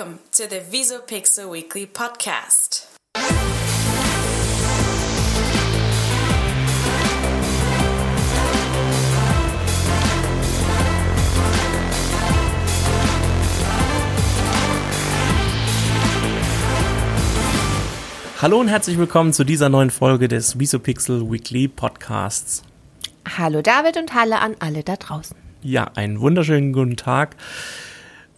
Welcome to the Visopixel Weekly Podcast. Hallo und herzlich willkommen zu dieser neuen Folge des Visopixel Weekly Podcasts. Hallo David und Halle an alle da draußen. Ja, einen wunderschönen guten Tag.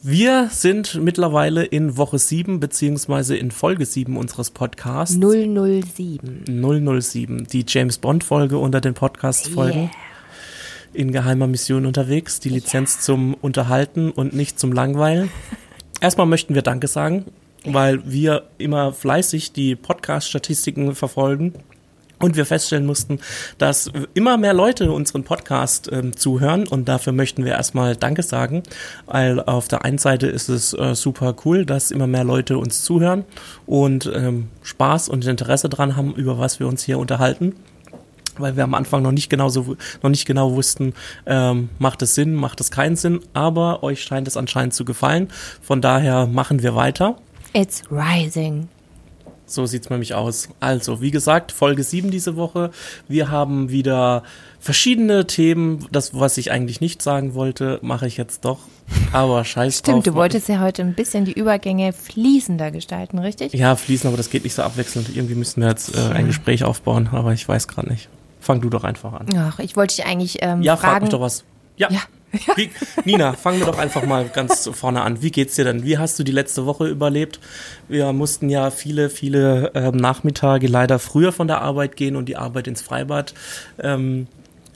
Wir sind mittlerweile in Woche 7 beziehungsweise in Folge 7 unseres Podcasts. 007. 007, die James Bond Folge unter den Podcast-Folgen. Yeah. In geheimer Mission unterwegs, die Lizenz zum Unterhalten und nicht zum Langweilen. Erstmal möchten wir Danke sagen, weil wir immer fleißig die Podcast-Statistiken verfolgen und wir feststellen mussten, dass immer mehr Leute unseren Podcast ähm, zuhören und dafür möchten wir erstmal Danke sagen, weil auf der einen Seite ist es äh, super cool, dass immer mehr Leute uns zuhören und ähm, Spaß und Interesse dran haben, über was wir uns hier unterhalten. Weil wir am Anfang noch nicht genau so, noch nicht genau wussten, ähm, macht es Sinn, macht es keinen Sinn, aber euch scheint es anscheinend zu gefallen. Von daher machen wir weiter. It's rising. So sieht's nämlich aus. Also, wie gesagt, Folge 7 diese Woche. Wir haben wieder verschiedene Themen. Das, was ich eigentlich nicht sagen wollte, mache ich jetzt doch. Aber scheiß drauf. Stimmt, du wolltest ja heute ein bisschen die Übergänge fließender gestalten, richtig? Ja, fließen, aber das geht nicht so abwechselnd. Irgendwie müssen wir jetzt äh, ein Gespräch aufbauen, aber ich weiß gerade nicht. Fang du doch einfach an. Ach, ich wollte dich eigentlich ähm, Ja, frag fragen. mich doch was. Ja. Ja. Wie, Nina, fangen wir doch einfach mal ganz vorne an. Wie geht's dir denn? Wie hast du die letzte Woche überlebt? Wir mussten ja viele, viele ähm, Nachmittage leider früher von der Arbeit gehen und die Arbeit ins Freibad ähm,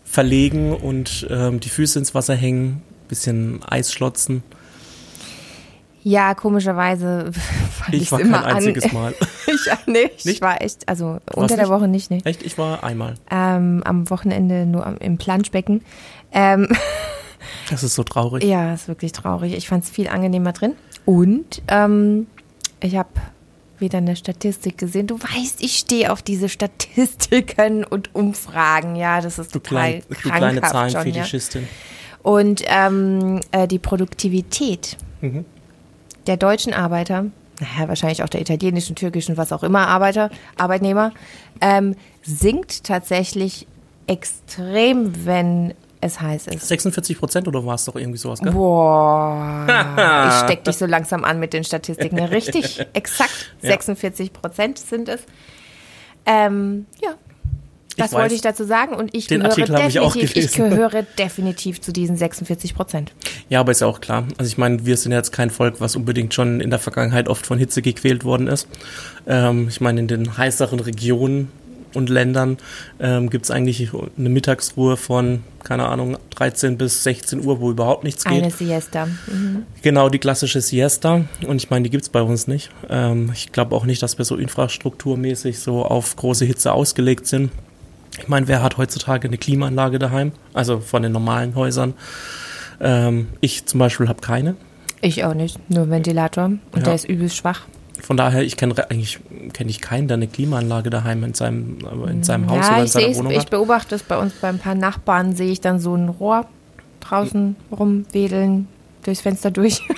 verlegen und ähm, die Füße ins Wasser hängen, bisschen Eis schlotzen. Ja, komischerweise fand Ich war immer kein einziges an. Mal. ich nee, ich Nicht? war echt, also warst unter der nicht? Woche nicht, ne? Echt? Ich war einmal. Ähm, am Wochenende nur am, im Planschbecken. Ähm, Das ist so traurig. Ja, ist wirklich traurig. Ich fand es viel angenehmer drin. Und ähm, ich habe wieder eine Statistik gesehen. Du weißt, ich stehe auf diese Statistiken und Umfragen. Ja, das ist Du, total klein, du kleine schon, ja. Zahlenfetischistin. Und ähm, äh, die Produktivität Mhm. der deutschen Arbeiter, naja, wahrscheinlich auch der italienischen, türkischen, was auch immer Arbeiter, Arbeitnehmer, ähm, sinkt tatsächlich extrem, wenn es heiß ist. 46 Prozent oder war es doch irgendwie sowas, gell? Boah, ich steck dich so langsam an mit den Statistiken. Richtig, exakt Ja. 46 Prozent sind es. Ähm, ja, das wollte ich dazu sagen und ich Den gehöre Artikel habe ich auch definitiv, ich gelesen. gehöre definitiv zu diesen 46 Prozent. Ja, aber ist ja auch klar. Also ich meine, wir sind jetzt kein Volk, was unbedingt schon in der Vergangenheit oft von Hitze gequält worden ist. Ähm, ich meine, in den heißeren Regionen und Ländern ähm, gibt es eigentlich eine Mittagsruhe von, keine Ahnung, 13 bis 16 Uhr, wo überhaupt nichts geht. Eine Siesta. Mhm. Genau, die klassische Siesta. Und ich meine, die gibt's bei uns nicht. Ähm, ich glaube auch nicht, dass wir so infrastrukturmäßig so auf große Hitze ausgelegt sind. Ich meine, wer hat heutzutage eine Klimaanlage daheim? Also von den normalen Häusern. Ähm, ich zum Beispiel habe keine. Ich auch nicht, nur Ventilator und Ja. der ist übelst schwach. Von daher, ich kenne eigentlich kenne ich keinen, der eine Klimaanlage daheim in seinem, in seinem Haus ja, oder in ich, seiner Wohnung ich hat. beobachte es bei uns bei ein paar Nachbarn, sehe ich dann so ein Rohr draußen rumwedeln, durchs Fenster durch.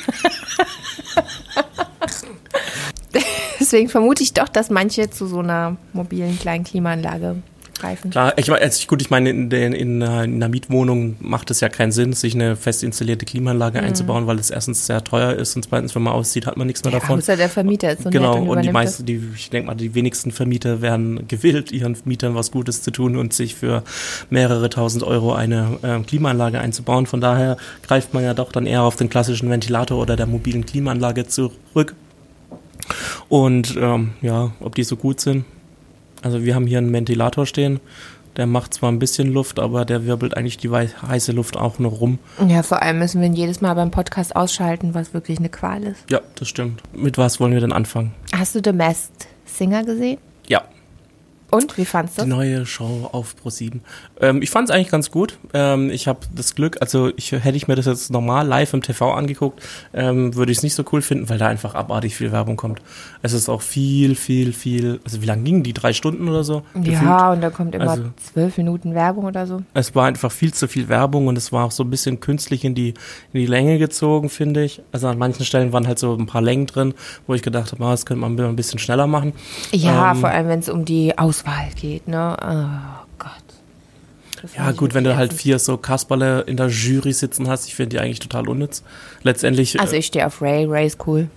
Deswegen vermute ich doch, dass manche zu so einer mobilen kleinen Klimaanlage greifen. Klar, ich meine, also gut, ich meine, in, in, einer- in einer Mietwohnung macht es ja keinen Sinn, sich eine fest installierte Klimaanlage einzubauen, weil es erstens sehr teuer ist und zweitens, wenn man auszieht, hat man nichts mehr Ja, davon. außer der Vermieter ist so genau, nett und, und die meisten, die, ich denke mal, die wenigsten Vermieter werden gewillt, ihren Mietern was Gutes zu tun und sich für mehrere tausend Euro eine ähm, Klimaanlage einzubauen. Von daher greift man ja doch dann eher auf den klassischen Ventilator oder der mobilen Klimaanlage zurück. Und ähm, ja, ob die so gut sind. Also wir haben hier einen Ventilator stehen. Der macht zwar ein bisschen Luft, aber der wirbelt eigentlich die heiße Luft auch noch rum. Ja, vor allem müssen wir ihn jedes Mal beim Podcast ausschalten, was wirklich eine Qual ist. Ja, das stimmt. Mit was wollen wir denn anfangen? Hast du The Masked Singer gesehen? Ja. Und wie fandst du? Die neue Show auf Pro7. Ähm, ich fand es eigentlich ganz gut. Ähm, ich habe das Glück, also ich hätte ich mir das jetzt normal live im TV angeguckt, ähm, würde ich es nicht so cool finden, weil da einfach abartig viel Werbung kommt. Es ist auch viel, viel, viel. Also wie lange gingen die? Drei Stunden oder so? Ja, Gefühlt. und da kommt immer Also- zwölf Minuten Werbung oder so. Es war einfach viel zu viel Werbung und es war auch so ein bisschen künstlich in die, in die Länge gezogen, finde ich. Also an manchen Stellen waren halt so ein paar Längen drin, wo ich gedacht habe, ah, das könnte man ein bisschen schneller machen. Ja, Ähm, vor allem, wenn es um die Auswahl geht, ne? Oh Gott. Das Ja, gut, wenn du halt vier so Kasperle in der Jury sitzen hast, ich finde die eigentlich total unnütz. Letztendlich, Also äh, ich stehe auf Ray, Ray ist cool.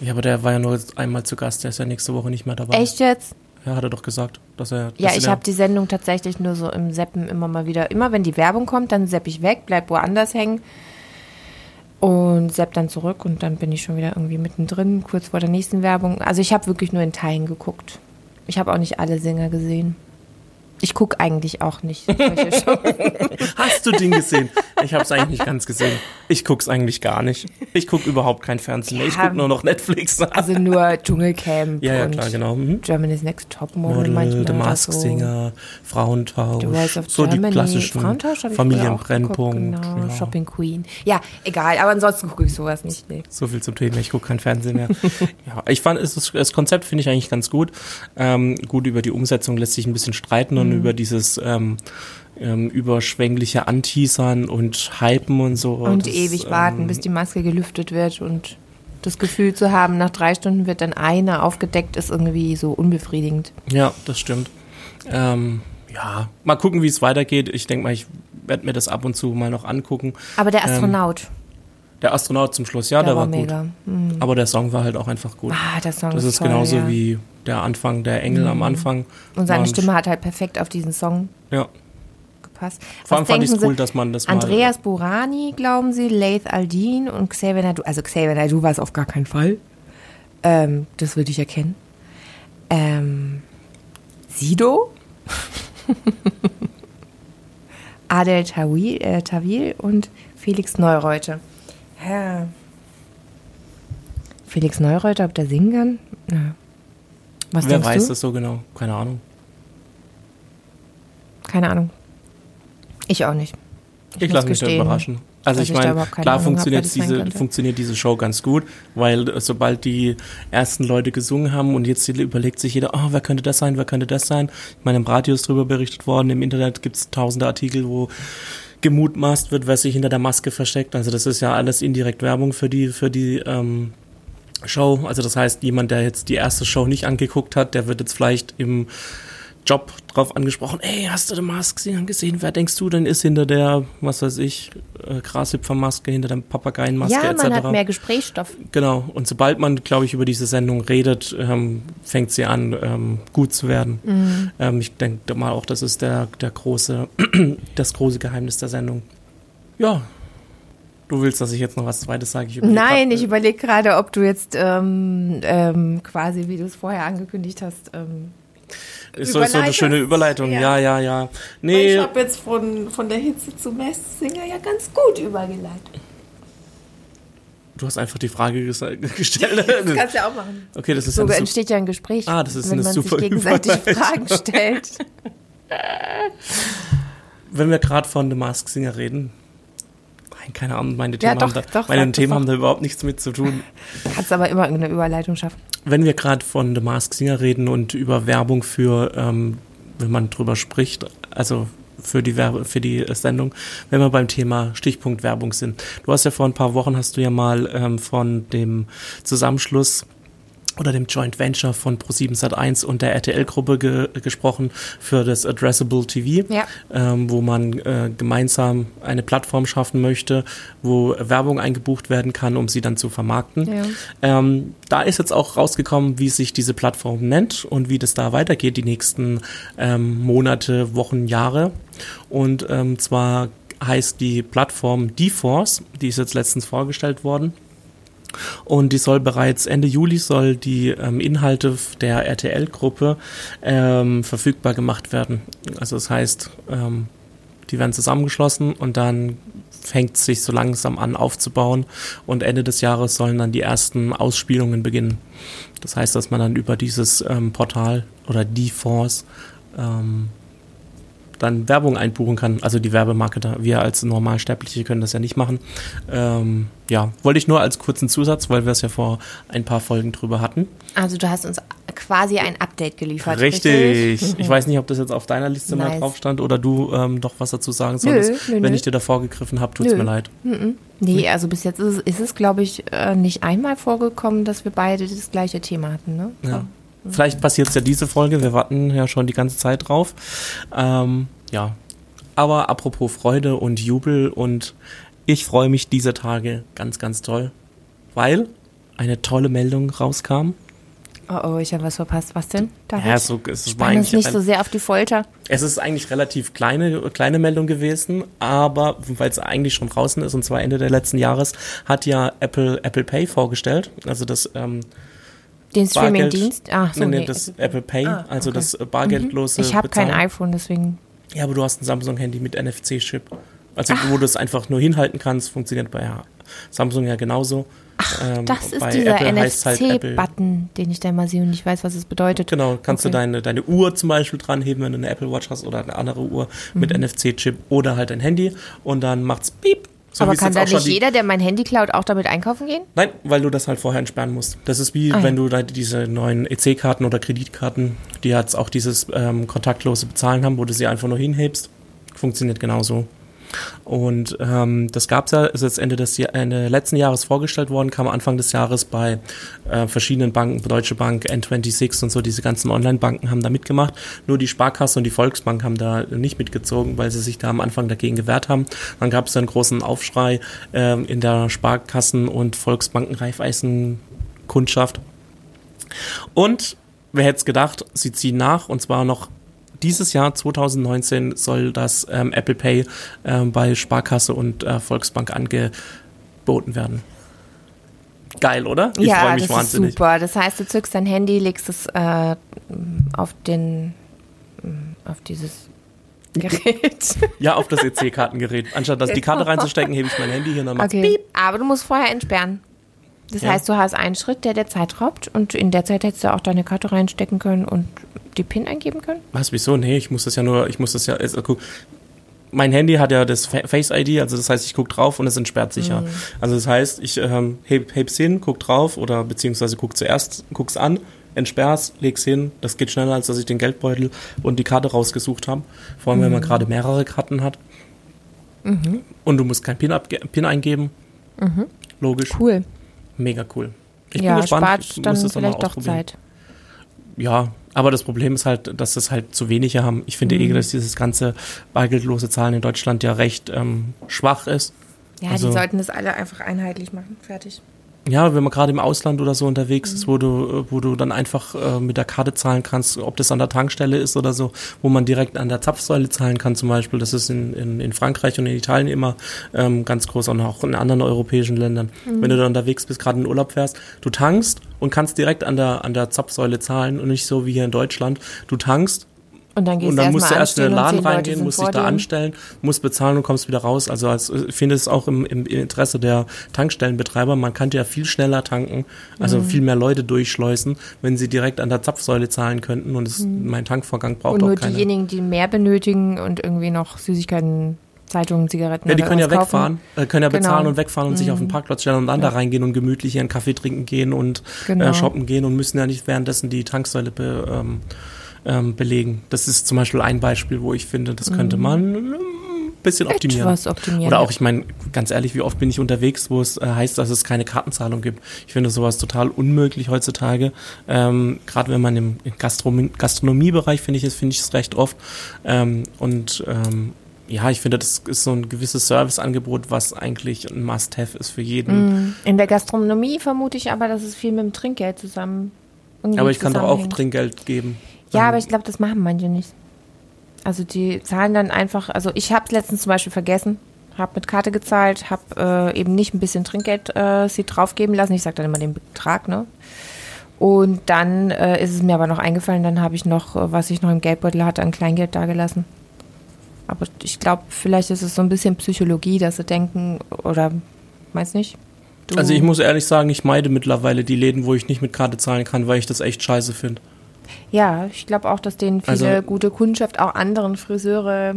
ja, aber der war ja nur einmal zu Gast, der ist ja nächste Woche nicht mehr dabei. Echt jetzt? Ja, hat er doch gesagt, dass er. Ja, ich habe die Sendung tatsächlich nur so im Seppen immer mal wieder. Immer wenn die Werbung kommt, dann sepp ich weg, bleib woanders hängen und sepp dann zurück und dann bin ich schon wieder irgendwie mittendrin, kurz vor der nächsten Werbung. Also ich habe wirklich nur in Teilen geguckt. Ich habe auch nicht alle Sänger gesehen. Ich gucke eigentlich auch nicht. Hast du den gesehen? Ich habe es eigentlich nicht ganz gesehen. Ich guck's eigentlich gar nicht. Ich guck überhaupt kein Fernsehen mehr. Ich guck nur noch Netflix. Also nur Dschungelcamp ja, ja, und klar, genau. Mhm. Germany's Next Topmodel Model, manchmal The oder Mask so. Singer, Frauentausch, so die Germany. klassischen früher auch Familienbrennpunkt. Genau, ja. Shopping Queen. Ja, egal, aber ansonsten gucke ich sowas nicht. Nee. So viel zum Thema, ich gucke kein Fernsehen mehr. ja, ich fand, es das Konzept finde ich eigentlich ganz gut. Ähm, gut, über die Umsetzung lässt sich ein bisschen streiten und Mhm. über dieses ähm, ähm, überschwängliche Anteasern und Hypen und so. Und das, ewig warten, ähm, bis die Maske gelüftet wird und das Gefühl zu haben, nach drei Stunden wird dann eine aufgedeckt, ist irgendwie so unbefriedigend. Ja, das stimmt. Ähm, ja, mal gucken, wie es weitergeht. Ich denke mal, ich werde mir das ab und zu mal noch angucken. Aber der Ähm, Astronaut, Der Astronaut zum Schluss, ja, der, war, gut. mega. Mhm. Aber der Song war halt auch einfach gut. Ah, der Song das ist ist toll, genauso ja. Mhm. wie der Anfang, der Engel am Anfang. Und seine War ein- Stimme hat halt perfekt auf diesen Song Ja, gepasst. vor allem fand ich es cool, dass man das mal. Andreas Burani, glauben Sie, Laith Aldin und Xavier Nadu. Also Xavier Nadu war es auf gar keinen Fall. Ähm, das würde ich erkennen. Ähm, Sido? Adel Tawil, äh, Tawil und Felix Neureuter. Ja. Felix Neureuter, ob der singen kann? Ja. Was Wer weiß du? das so genau? Keine Ahnung. Keine Ahnung. Ich auch nicht. Ich, muss lasse mich da gestehen, überraschen. Also ich ich da meine, klar funktioniert, sein diese, funktioniert diese Show ganz gut, weil äh, sobald die ersten Leute gesungen haben und jetzt überlegt sich jeder, oh, wer könnte das sein, wer könnte das sein. Ich meine, im Radio ist drüber berichtet worden, im Internet gibt es tausende Artikel, wo gemutmaßt wird, wer sich hinter der Maske versteckt. Also das ist ja alles indirekt Werbung für die, für die ähm, Show. Also das heißt, jemand, der jetzt die erste Show nicht angeguckt hat, der wird jetzt vielleicht im Job drauf angesprochen, ey, hast du den Mask gesehen? Wer denkst du denn ist hinter der, was weiß ich, äh, Grashüpfermaske, hinter der Papageienmaske Ja, etc.? man hat mehr Gesprächsstoff. Genau. Und sobald man, glaube ich, über diese Sendung redet, ähm, fängt sie an, ähm, gut zu werden. Mhm. Ähm, ich denke mal auch, das ist der, der große, das große Geheimnis der Sendung. Ja. Du willst, dass ich jetzt noch was Zweites sage? Ich Nein, grad, ich äh, überlege gerade, ob du jetzt ähm, ähm, quasi, wie du es vorher angekündigt hast. Ähm, Ist so, eine schöne Überleitung. Ja. Ja, ja, ja. Ich Nee, habe jetzt von, von der Hitze zum Messsinger ja ganz gut übergeleitet. du hast einfach die Frage gestellt. Das kannst du ja auch machen. Okay, das ist So eine entsteht ja ein Gespräch, Ah, das ist wenn eine man super sich gegenseitig Überleitung. Fragen stellt. Wenn wir gerade von The Mask Singer reden, nein, keine Ahnung, meine Ja, Themen, doch, haben, da, doch, meine Themen haben da überhaupt nichts mit zu tun. Kannst aber immer irgendeine Überleitung schaffen. Wenn wir gerade von The Mask Singer reden und über Werbung für, ähm, wenn man drüber spricht, also für die Werbe, für die äh, Sendung, wenn wir beim Thema Stichpunkt Werbung sind. Du hast ja vor ein paar Wochen hast du ja mal ähm, von dem Zusammenschluss oder dem Joint Venture von Pro7 Sat1 und der RTL-Gruppe ge gesprochen für das Addressable TV, Ja. ähm, wo man äh, gemeinsam eine Plattform schaffen möchte, wo Werbung eingebucht werden kann, um sie dann zu vermarkten. Ja. Ähm, da ist jetzt auch rausgekommen, wie sich diese Plattform nennt und wie das da weitergeht die nächsten ähm, Monate, Wochen, Jahre. Und ähm, zwar heißt die Plattform DeForce, die ist jetzt letztens vorgestellt worden. Und die soll bereits Ende Juli soll die ähm, Inhalte der RTL-Gruppe ähm, verfügbar gemacht werden. Also das heißt, ähm, die werden zusammengeschlossen und dann fängt sich so langsam an aufzubauen und Ende des Jahres sollen dann die ersten Ausspielungen beginnen. Das heißt, dass man dann über dieses ähm, Portal oder die Fonds ähm, dann Werbung einbuchen kann. Also die Werbemarketer. Wir als Normalsterbliche können das ja nicht machen. Ähm, ja, wollte ich nur als kurzen Zusatz, weil wir es ja vor ein paar Folgen drüber hatten. Also du hast uns quasi ein Update geliefert. Richtig. richtig? Ich weiß nicht, ob das jetzt auf deiner Liste nice. mal drauf stand oder du ähm, doch was dazu sagen solltest. Nö, nö, Wenn ich dir davor gegriffen habe, tut es mir leid. Mhm. Nee, also bis jetzt ist es, ist es glaube ich, äh, nicht einmal vorgekommen, dass wir beide das gleiche Thema hatten. Ne? Ja. Vielleicht passiert es ja diese Folge. Wir warten ja schon die ganze Zeit drauf. Ähm, ja. Aber apropos Freude und Jubel und ich freue mich diese Tage ganz, ganz toll, weil eine tolle Meldung rauskam. Oh, oh, ich habe was verpasst. Was denn? David? Ja, so, es war uns nicht so sehr auf die Folter. Es ist eigentlich relativ kleine, kleine Meldung gewesen, aber weil es eigentlich schon draußen ist, und zwar Ende der letzten Jahres, hat ja Apple Apple Pay vorgestellt. Also das ähm, den Streaming-Dienst? Ach so, nee, nee, das Apple Pay, ah, also okay. das äh, bargeldlose. Ich habe kein iPhone, deswegen. Ja, aber du hast ein Samsung-Handy mit NFC-Chip. Also Ach. wo du es einfach nur hinhalten kannst, funktioniert bei Samsung ja genauso. Ach, ähm, das ist dieser NFC-Button, halt den ich da mal sehe und ich weiß, was es bedeutet. Genau, kannst okay. du deine, deine Uhr zum Beispiel dranheben, wenn du eine Apple Watch hast oder eine andere Uhr mhm. mit NFC-Chip oder halt ein Handy und dann macht's piep so Aber kann da nicht jeder, der mein Handy klaut, auch damit einkaufen gehen? Nein, weil du das halt vorher entsperren musst. Das ist wie, ah, wenn du da diese neuen EC-Karten oder Kreditkarten, die jetzt auch dieses ähm, kontaktlose Bezahlen haben, wo du sie einfach nur hinhebst. Funktioniert genauso. Und ähm, das gab es ja, ist jetzt Ende des Ende letzten Jahres vorgestellt worden, kam Anfang des Jahres bei äh, verschiedenen Banken, Deutsche Bank, N26 und so, diese ganzen Online-Banken haben da mitgemacht. Nur die Sparkasse und die Volksbank haben da nicht mitgezogen, weil sie sich da am Anfang dagegen gewehrt haben. Dann gab es einen großen Aufschrei äh, in der Sparkassen- und Volksbanken-Reifeisen-Kundschaft. Und wer hätte es gedacht, sie ziehen nach und zwar noch dieses Jahr 2019 soll das ähm, Apple Pay ähm, bei Sparkasse und äh, Volksbank angeboten werden. Geil, oder? Ich ja, mich das wahnsinnig. ist super. Das heißt, du zückst dein Handy, legst es äh, auf den auf dieses Gerät. Ja, auf das EC-Kartengerät. Anstatt dass die Karte reinzustecken, hebe ich mein Handy hier und dann okay. Piep. Aber du musst vorher entsperren. Das ja. heißt, du hast einen Schritt, der der Zeit raubt und in der Zeit hättest du auch deine Karte reinstecken können und die PIN eingeben können? Was, wieso? Nee, ich muss das ja nur, ich muss das ja, also, guck, mein Handy hat ja das Face ID, also das heißt, ich gucke drauf und es entsperrt sich ja. Mhm. Also das heißt, ich ähm, heb, heb's hin, guck drauf oder beziehungsweise guck zuerst, guck's an, entsperr's, leg's hin. Das geht schneller, als dass ich den Geldbeutel und die Karte rausgesucht habe. Vor allem, mhm. wenn man mhm. gerade mehrere Karten hat. Mhm. Und du musst kein PIN, PIN eingeben. Mhm. Logisch. Cool. Mega cool. Ich ja, bin gespannt. spart ich dann vielleicht doch Zeit. Ja, aber das Problem ist halt, dass das halt zu wenige haben. Ich finde mhm. eh, dass dieses ganze bargeldlose Zahlen in Deutschland ja recht ähm, schwach ist. Ja, also, die sollten das alle einfach einheitlich machen. Fertig. Ja, wenn man gerade im Ausland oder so unterwegs mhm. ist, wo du, wo du dann einfach äh, mit der Karte zahlen kannst, ob das an der Tankstelle ist oder so, wo man direkt an der Zapfsäule zahlen kann zum Beispiel. Das ist in, in, in Frankreich und in Italien immer ähm, ganz groß und auch in anderen europäischen Ländern. Mhm. Wenn du da unterwegs bist, gerade in Urlaub fährst, du tankst und kannst direkt an der, an der Zapfsäule zahlen und nicht so wie hier in Deutschland. Du tankst, und dann, gehst und dann musst du erst in den Laden reingehen, musst dich da anstellen, musst bezahlen und kommst wieder raus. Also als, ich finde es auch im, im Interesse der Tankstellenbetreiber, man kann ja viel schneller tanken, also mhm. viel mehr Leute durchschleusen, wenn sie direkt an der Zapfsäule zahlen könnten und es, mhm. mein Tankvorgang braucht und auch keine. Und nur diejenigen, die mehr benötigen und irgendwie noch Süßigkeiten Zeitungen, Zigaretten. Ja, die können ja wegfahren, äh, können ja bezahlen genau. und wegfahren und mhm. sich auf den Parkplatz stellen und dann ja. da reingehen und gemütlich ihren Kaffee trinken gehen und äh, genau. äh, shoppen gehen und müssen ja nicht währenddessen die Tanksäule be, ähm, ähm, belegen. Das ist zum Beispiel ein Beispiel, wo ich finde, das könnte mhm. man ein bisschen optimieren. Optimieren. Oder auch, ich meine, ganz ehrlich, wie oft bin ich unterwegs, wo es äh, heißt, dass es keine Kartenzahlung gibt. Ich finde sowas total unmöglich heutzutage. Ähm, Gerade wenn man im, Gastronomie, Gastronomiebereich, finde ich es, finde ich es recht oft. Ähm, und ähm, ja, ich finde, das ist so ein gewisses Serviceangebot, was eigentlich ein Must-Have ist für jeden. Mhm. In der Gastronomie vermute ich aber, dass es viel mit dem Trinkgeld zusammen. Aber ich kann doch auch Trinkgeld geben. Ja, aber ich glaube, das machen manche nicht. Also die zahlen dann einfach, also ich habe letztens zum Beispiel vergessen, habe mit Karte gezahlt, habe äh, eben nicht ein bisschen Trinkgeld äh, sie draufgeben lassen. Ich sage dann immer den Betrag, ne? Und dann äh, ist es mir aber noch eingefallen, dann habe ich noch, äh, was ich noch im Geldbeutel hatte, an Kleingeld dagelassen. Aber ich glaube, vielleicht ist es so ein bisschen Psychologie, dass sie denken, oder meinst nicht? Du- Also ich muss ehrlich sagen, ich meide mittlerweile die Läden, wo ich nicht mit Karte zahlen kann, weil ich das echt scheiße finde. Ja, ich glaube auch, dass denen viele Also- gute Kundschaft, auch anderen Friseure,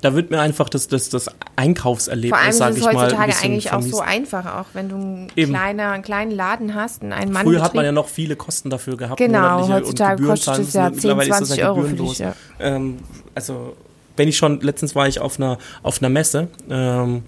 Da wird mir einfach das, das, das Einkaufserlebnis, ist sage ich mal, ein heutzutage bisschen eigentlich auch vermiest. so einfach, auch wenn du einen, Eben. kleiner, einen kleinen Laden hast, einen Mann Früher hat man ja noch viele Kosten dafür gehabt. Genau, heutzutage kostet es ja müssen. Mittlerweile 10, ist das 20 Euro für dich, ja. Ähm, also, wenn ich schon, letztens war ich auf einer, auf einer Messe, ähm,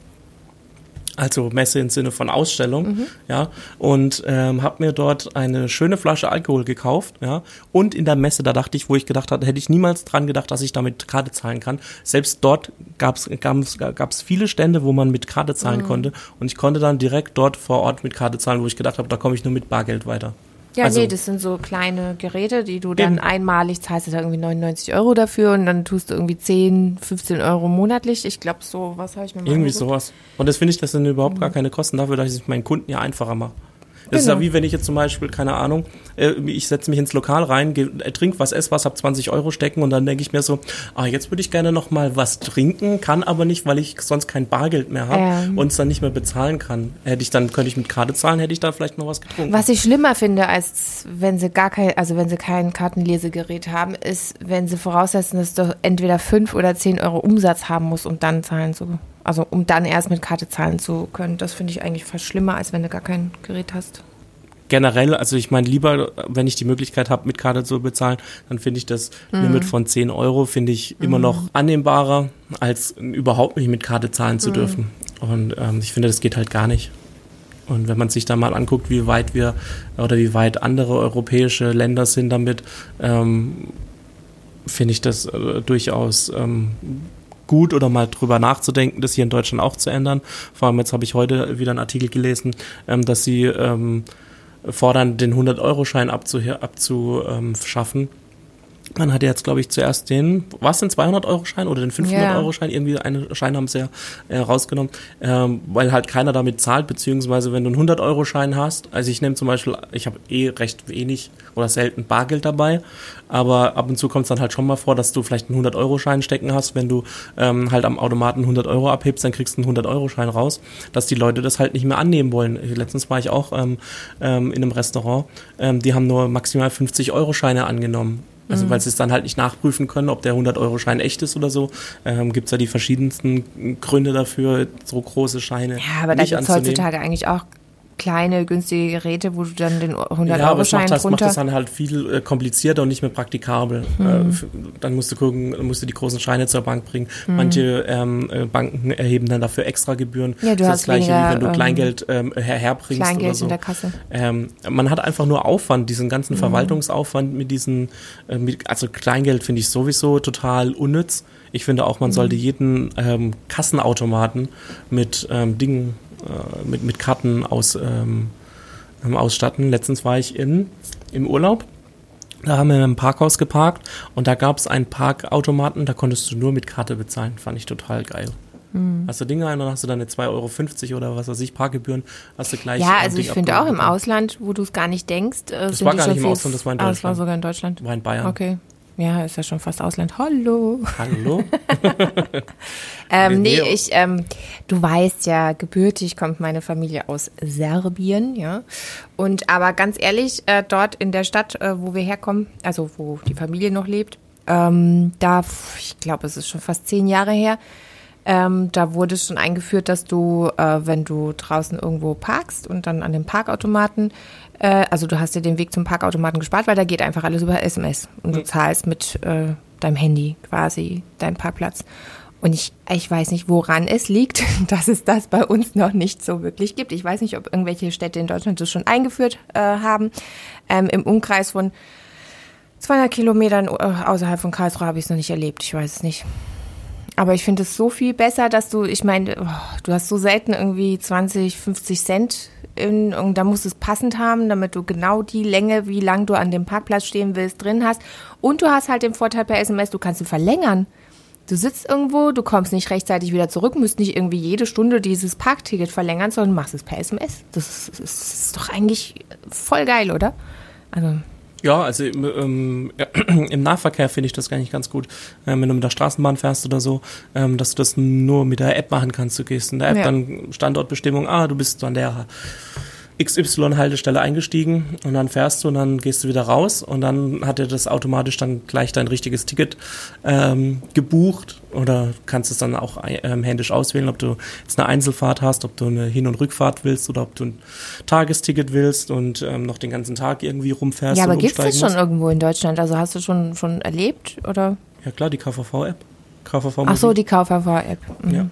also Messe im Sinne von Ausstellung, Mhm. ja, und ähm, habe mir dort eine schöne Flasche Alkohol gekauft, ja, und in der Messe, da dachte ich, wo ich gedacht hatte, hätte ich niemals dran gedacht, dass ich damit Karte zahlen kann. Selbst dort gab's gab's gab's viele Stände, wo man mit Karte zahlen Mhm. konnte, und ich konnte dann direkt dort vor Ort mit Karte zahlen, wo ich gedacht habe, da komme ich nur mit Bargeld weiter. Ja, Also- nee, das sind so kleine Geräte, die du dann Eben. einmalig zahlst, da irgendwie 99 Euro dafür und dann tust du irgendwie 10, 15 Euro monatlich. Ich glaube, so, was habe ich mir mal Irgendwie angeguckt? sowas. Und das finde ich, das sind überhaupt gar keine Kosten dafür, dass ich es meinen Kunden ja einfacher mache. Das ist Genau. ja wie wenn ich jetzt zum Beispiel, keine Ahnung, äh, ich setze mich ins Lokal rein, äh, trink was, ess was, hab 20 Euro stecken und dann denke ich mir so, ah, jetzt würde ich gerne noch mal was trinken, kann aber nicht, weil ich sonst kein Bargeld mehr habe Ähm. und es dann nicht mehr bezahlen kann. Hätte ich dann, könnte ich mit Karte zahlen, hätte ich da vielleicht noch was getrunken. Was ich schlimmer finde, als wenn sie gar kein, also wenn sie kein Kartenlesegerät haben, ist, wenn sie voraussetzen, dass du entweder 5 oder 10 Euro Umsatz haben musst, um dann zahlen zu, also um dann erst mit Karte zahlen zu können. Das finde ich eigentlich fast schlimmer, als wenn du gar kein Gerät hast. generell, also ich meine lieber, wenn ich die Möglichkeit habe, mit Karte zu bezahlen, dann finde ich das Mhm. Limit von 10 Euro, finde ich immer noch annehmbarer, als überhaupt nicht mit Karte zahlen Mhm. zu dürfen. Und ähm, ich finde, das geht halt gar nicht. Und wenn man sich da mal anguckt, wie weit wir oder wie weit andere europäische Länder sind damit, ähm, finde ich das äh, durchaus ähm, gut oder mal drüber nachzudenken, das hier in Deutschland auch zu ändern. Vor allem jetzt habe ich heute wieder einen Artikel gelesen, ähm, dass sie ähm, fordern, den 100-Euro-Schein abzuschaffen. Abzu, ähm. Man hat ja jetzt, glaube ich, zuerst den, was den 200-Euro-Schein oder den 500-Euro-Schein, irgendwie einen Schein? Haben sie ja äh, rausgenommen, ähm, weil halt keiner damit zahlt, beziehungsweise wenn du einen 100-Euro-Schein hast, also ich nehme zum Beispiel, ich habe eh recht wenig oder selten Bargeld dabei, aber ab und zu kommt es dann halt schon mal vor, dass du vielleicht einen 100-Euro-Schein stecken hast, wenn du ähm, halt am Automaten 100 Euro abhebst, dann kriegst du einen 100-Euro-Schein raus, dass die Leute das halt nicht mehr annehmen wollen. Letztens war ich auch ähm, ähm, in einem Restaurant, ähm, die haben nur maximal 50-Euro-Scheine angenommen. Also weil sie es dann halt nicht nachprüfen können, ob der 100-Euro-Schein echt ist oder so. Ähm, Gibt es ja die verschiedensten Gründe dafür, so große Scheine Ja, aber da nicht gibt es heutzutage eigentlich auch kleine, günstige Geräte, wo du dann den Ja, aber es 100-Euro-Schein macht das, macht das dann halt viel äh, komplizierter und nicht mehr praktikabel. Mhm. Dann musst du gucken, musst du die großen Scheine zur Bank bringen. Manche ähm, äh, Banken erheben dann dafür extra Gebühren. Ja, du das ist hast das gleiche, weniger, wie wenn du ähm, Kleingeld ähm, her herbringst oder Kleingeld so. in der Kasse. Ähm, man hat einfach nur Aufwand, diesen ganzen Verwaltungsaufwand mit diesen, äh, mit, also Kleingeld finde ich sowieso total unnütz. Ich finde auch, man sollte jeden ähm, Kassenautomaten mit ähm, Dingen, mit, mit Karten aus, ähm, ähm, ausstatten. Letztens war ich in, im Urlaub. Da haben wir im Parkhaus geparkt und da gab es einen Parkautomaten, da konntest du nur mit Karte bezahlen. Fand ich total geil. Hm. Hast du Dinge ein, dann hast du deine 2,50 Euro oder was weiß ich, Parkgebühren, hast du gleich. Ja, also ich finde auch im abgehoben. Ausland, wo du es gar nicht denkst, äh, sind war die gar schon nicht im Ausland, das war in Ah, das war Deutschland. sogar in Deutschland. War in Bayern. Okay. Ja, ist ja schon fast Ausland. Hallo. Hallo? Ähm, nee, ich, ähm, du weißt ja, gebürtig kommt meine Familie aus Serbien, ja. Und aber ganz ehrlich, äh, dort in der Stadt, äh, wo wir herkommen, also wo die Familie noch lebt, ähm, da, ich glaube, es ist schon fast zehn Jahre her, ähm, da wurde schon eingeführt, dass du, äh, wenn du draußen irgendwo parkst und dann an dem Parkautomaten, äh, also du hast dir den Weg zum Parkautomaten gespart, weil da geht einfach alles über SMS und du zahlst mit äh, deinem Handy quasi deinen Parkplatz. Und ich, ich weiß nicht, woran es liegt, dass es das bei uns noch nicht so wirklich gibt. Ich weiß nicht, ob irgendwelche Städte in Deutschland das schon eingeführt äh, haben. Ähm, Im Umkreis von 200 Kilometern äh, außerhalb von Karlsruhe habe ich es noch nicht erlebt. Ich weiß es nicht. Aber ich finde es so viel besser, dass du, ich meine, oh, du hast so selten irgendwie 20, 50 Cent in, und da musst du es passend haben, damit du genau die Länge, wie lang du an dem Parkplatz stehen willst, drin hast. Und du hast halt den Vorteil per SMS, du kannst ihn verlängern. Du sitzt irgendwo, du kommst nicht rechtzeitig wieder zurück, musst nicht irgendwie jede Stunde dieses Parkticket verlängern, sondern machst es per SMS. Das ist, das ist doch eigentlich voll geil, oder? Also, Ja, also ähm, im Nahverkehr finde ich das gar nicht ganz gut. Ähm, wenn du mit der Straßenbahn fährst oder so, ähm, dass du das nur mit der App machen kannst. Du gehst in der App Ja. dann Standortbestimmung, ah, du bist an der XY-Haltestelle eingestiegen und dann fährst du und dann gehst du wieder raus und dann hat er das automatisch dann gleich dein richtiges Ticket ähm, gebucht oder kannst es dann auch ähm, händisch auswählen, ob du jetzt eine Einzelfahrt hast, ob du eine Hin- und Rückfahrt willst oder ob du ein Tagesticket willst und ähm, noch den ganzen Tag irgendwie rumfährst. Ja, aber und gibt's das schon irgendwo in Deutschland? Also hast du schon, schon erlebt oder? ja klar, die KVV-App. KVV Ach so, die KVV-App. Mhm. Ja.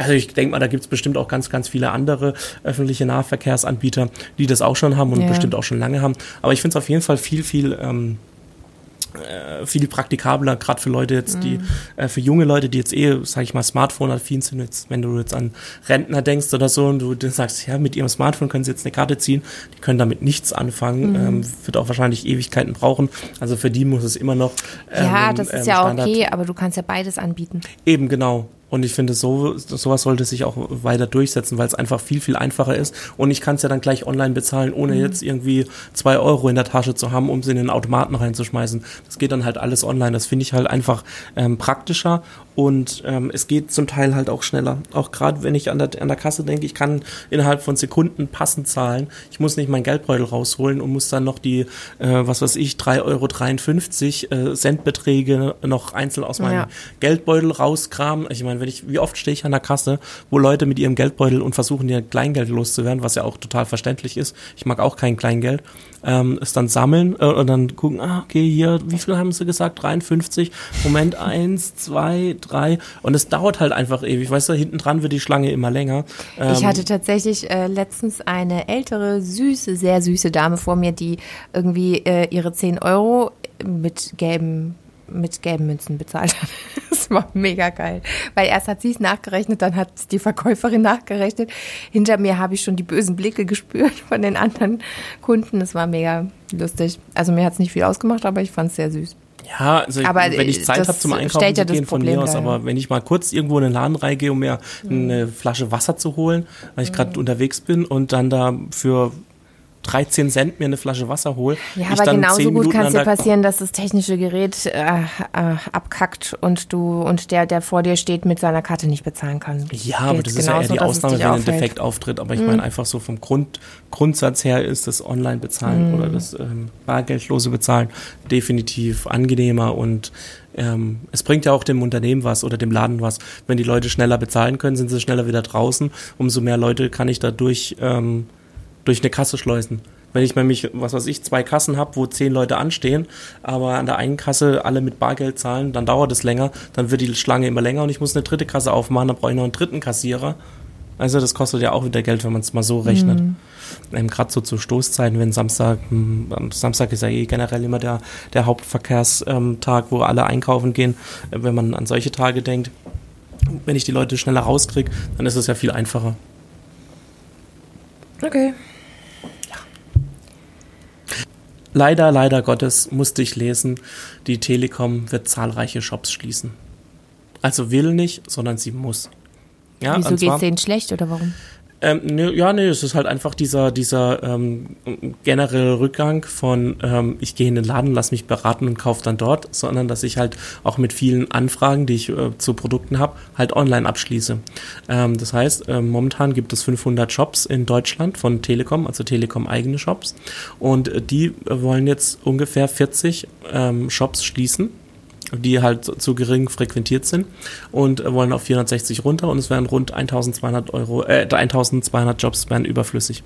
Also ich denke mal, da gibt es bestimmt auch ganz, ganz viele andere öffentliche Nahverkehrsanbieter, die das auch schon haben und Ja. bestimmt auch schon lange haben. Aber ich finde es auf jeden Fall viel, viel, ähm, äh, viel praktikabler, gerade für Leute jetzt, die, äh, für junge Leute, die jetzt eh, sag ich mal, Smartphone-affin sind, jetzt, wenn du jetzt an Rentner denkst oder so und du dann sagst, ja, mit ihrem Smartphone können sie jetzt eine Karte ziehen, die können damit nichts anfangen, ähm, wird auch wahrscheinlich Ewigkeiten brauchen. Also für die muss es immer noch ähm, Ja, das ist ähm, ja Standard- okay, aber du kannst ja beides anbieten. Eben, genau. Und ich finde, so, sowas sollte sich auch weiter durchsetzen, weil es einfach viel, viel einfacher ist. Und ich kann es ja dann gleich online bezahlen, ohne jetzt irgendwie zwei Euro in der Tasche zu haben, um sie in den Automaten reinzuschmeißen. Das geht dann halt alles online. Das finde ich halt einfach ähm, praktischer und ähm, es geht zum Teil halt auch schneller. Auch gerade wenn ich an der, an der Kasse denke, ich kann innerhalb von Sekunden passend zahlen. Ich muss nicht meinen Geldbeutel rausholen und muss dann noch die, äh, was weiß ich, 3,53 Euro äh, Centbeträge noch einzeln aus meinem Ja. Geldbeutel rauskramen. Ich meine, wenn ich, wie oft stehe ich an der Kasse, wo Leute mit ihrem Geldbeutel und versuchen, ihr Kleingeld loszuwerden, was ja auch total verständlich ist. Ich mag auch kein Kleingeld. Ähm, es dann sammeln äh, und dann gucken, ah, okay, hier, wie viel haben sie gesagt? 53. Moment, eins, zwei, drei. Und es dauert halt einfach ewig. Weißt du, hinten dran wird die Schlange immer länger. Ähm, Ich hatte tatsächlich äh, letztens eine ältere, süße, sehr süße Dame vor mir, die irgendwie äh, ihre 10 Euro mit gelben mit gelben Münzen bezahlt hat. Das war mega geil. Weil erst hat sie es nachgerechnet, dann hat die Verkäuferin nachgerechnet. Hinter mir habe ich schon die bösen Blicke gespürt von den anderen Kunden. Das war mega lustig. Also mir hat es nicht viel ausgemacht, aber ich fand es sehr süß. Ja, also Aber, wenn ich äh, Zeit habe zum Einkaufen ja zu gehen, von mir aus, aber wenn ich mal kurz irgendwo in den Laden reingehe, um mir eine Flasche Wasser zu holen, weil ich gerade unterwegs bin und dann da für 13 Cent mir eine Flasche Wasser hole. Ja, ich aber dann genauso 10 gut kann es dir passieren, dass das technische Gerät äh, äh, abkackt und du und der, der vor dir steht, mit seiner Karte nicht bezahlen kann. Ja, aber Gilt das ist ja eher die Ausnahme, wenn ein. Mhm. Defekt auftritt. Aber ich meine einfach so vom Grund, Grundsatz her ist das Online-Bezahlen Mhm. oder das ähm, bargeldlose Bezahlen definitiv angenehmer und ähm, es bringt ja auch dem Unternehmen was oder dem Laden was. Wenn die Leute schneller bezahlen können, sind sie schneller wieder draußen. Umso mehr Leute kann ich dadurch ähm, durch eine Kasse schleusen. Wenn ich nämlich, was weiß ich, zwei Kassen habe, wo zehn Leute anstehen, aber an der einen Kasse alle mit Bargeld zahlen, dann dauert es länger, dann wird die Schlange immer länger und ich muss eine dritte Kasse aufmachen, dann brauche ich noch einen dritten Kassierer. Also das kostet ja auch wieder Geld, wenn man es mal so rechnet. Ähm, Gerade so zu Stoßzeiten, wenn Samstag, hm, am Samstag ist ja eh generell immer der, der Hauptverkehrstag, Tag, wo alle einkaufen gehen, äh, wenn man an solche Tage denkt. Wenn ich die Leute schneller rauskriege, dann ist es ja viel einfacher. Okay. Leider, leider Gottes musste ich lesen, die Telekom wird zahlreiche Shops schließen. Also will nicht, sondern sie muss. Ja, Wieso zwar- geht's denen schlecht oder warum? Ähm, ne, ja, nee, es ist halt einfach dieser, dieser ähm, generelle Rückgang von ähm, ich gehe in den Laden, lass mich beraten und kaufe dann dort, sondern dass ich halt auch mit vielen Anfragen, die ich äh, zu Produkten habe, halt online abschließe. Ähm, das heißt, ähm, momentan gibt es 500 Shops in Deutschland von Telekom, also Telekom eigene Shops und äh, die äh, wollen jetzt ungefähr 40 ähm, Shops schließen die halt zu- gering frequentiert sind und wollen auf 460 runter und es werden rund 1200 Euro, äh, 1200 Jobs werden überflüssig,